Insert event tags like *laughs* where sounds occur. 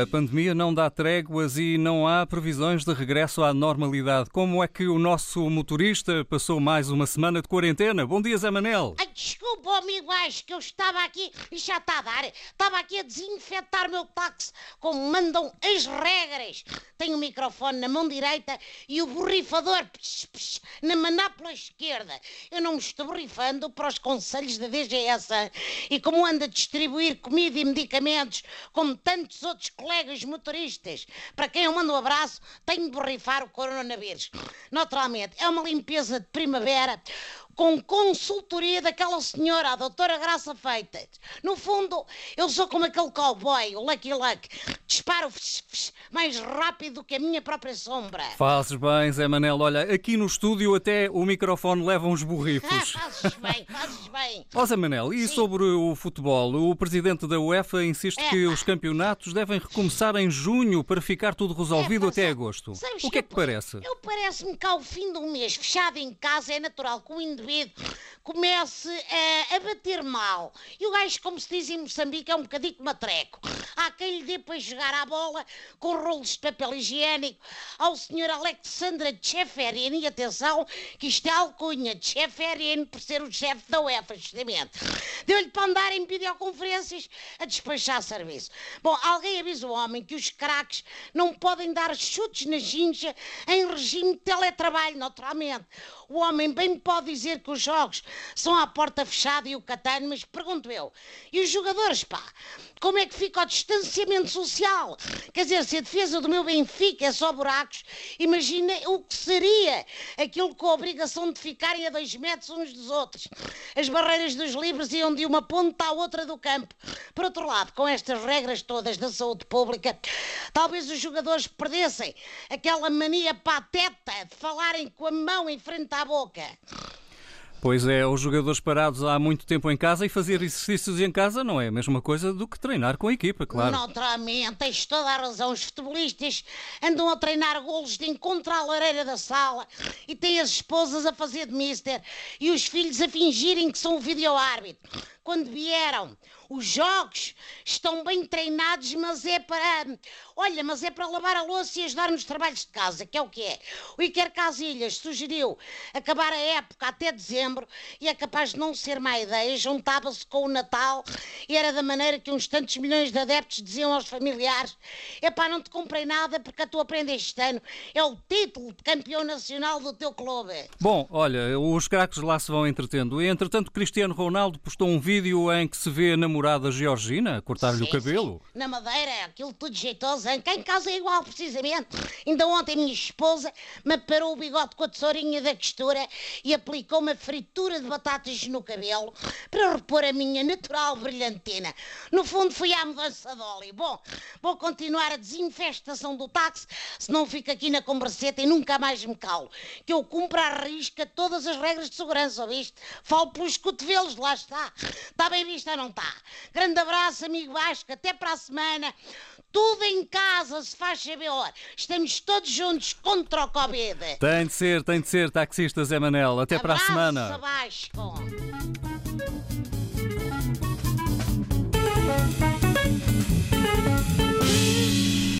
A pandemia não dá tréguas e não há previsões de regresso à normalidade. Como é que o nosso motorista passou mais uma semana de quarentena? Bom dia, Zé Manel. Ai, desculpa, amigo, acho que eu estava aqui e já está a dar. Estava aqui a desinfetar meu táxi como mandam as regras. Tenho o microfone na mão direita e o borrifador psh, psh, na manápula esquerda. Eu não me estou borrifando para os conselhos da DGS e como ando a distribuir comida e medicamentos como tantos outros colegas motoristas, para quem eu mando um abraço, tenho de borrifar o coronavírus. Naturalmente, é uma limpeza de primavera com consultoria daquela senhora, a doutora Graça Feitas. No fundo, eu sou como aquele cowboy, o Lucky Luck. Disparo mais rápido do que a minha própria sombra. Fazes bem, Zé Manel. Olha, aqui no estúdio até o microfone leva uns Ah, borrifos. *laughs* fazes bem, fazes bem. Ó Zé Manel, e Sim. sobre o futebol? O presidente da UEFA insiste que Epá. os campeonatos devem recomeçar em junho para ficar tudo resolvido Epá, até sa- agosto. sabes O que é que eu- parece? Eu parece-me que ao fim um mês fechado em casa é natural que o indivíduo comece a, a bater mal. E o gajo, como se diz em Moçambique, é um bocadinho matreco. Há quem lhe dê para jogar à bola com rolos de papel higiênico. Ao senhor Alexandra Tcheferin, e atenção que isto é alcunha, Tcheferin por ser o chefe da UEFA, justamente. Deu-lhe para andar em videoconferências a despachar serviço. Bom, alguém avisa o homem que os craques não podem dar chutes na ginja em regime de teletrabalho, naturalmente. O homem bem pode dizer que os jogos são à porta fechada e o catano, mas pergunto eu, e os jogadores, pá? Como é que fica o distanciamento social? Quer dizer, se a defesa do meu Benfica é só buracos, imagina o que seria aquilo com a obrigação de ficarem a dois metros uns dos outros. As barreiras dos livros iam de uma ponta à outra do campo. Por outro lado, com estas regras todas da saúde pública, talvez os jogadores perdessem aquela mania pateta de falarem com a mão em frente à boca. Pois é, os jogadores parados há muito tempo em casa e fazer exercícios em casa não é a mesma coisa do que treinar com a equipa, claro. Naturalmente, tens toda a razão. Os futebolistas andam a treinar golos de encontro à lareira da sala e têm as esposas a fazer de mister e os filhos a fingirem que são o vídeo-árbitro. Quando vieram, os jogos estão bem treinados, mas é para. Olha, mas é para lavar a louça e ajudar nos trabalhos de casa, que é o que é. O Iker Casilhas sugeriu acabar a época até dezembro e é capaz de não ser má ideia. Juntava-se com o Natal e era da maneira que uns tantos milhões de adeptos diziam aos familiares: Epá, não te comprei nada porque a tua prenda este ano é o título de campeão nacional do teu clube. Bom, olha, os craques lá se vão entretendo. Entretanto, Cristiano Ronaldo postou um vídeo em que se vê a namorada Georgina a cortar-lhe o cabelo. sim. Na Madeira, aquilo tudo jeitoso. hein? Cá em casa é igual, precisamente. Ainda ontem a minha esposa me parou o bigode com a tesourinha da costura e aplicou uma fritura de batatas no cabelo para repor a minha natural brilhantina. No fundo, fui à mudança de óleo. Bom, vou continuar a desinfestação do táxi, senão fico aqui na converseta e nunca mais me calo. Que eu cumpro à risca todas as regras de segurança, ouviste? Falo pelos cotovelos, lá está. Está bem visto ou não está? Grande abraço, amigo Vasco, até para a semana. Tudo em casa se faz saber. Estamos todos juntos contra o Covid. Tem de ser, tem de ser, taxista Zé Manel. Até para a Abraço, semana. Vasco.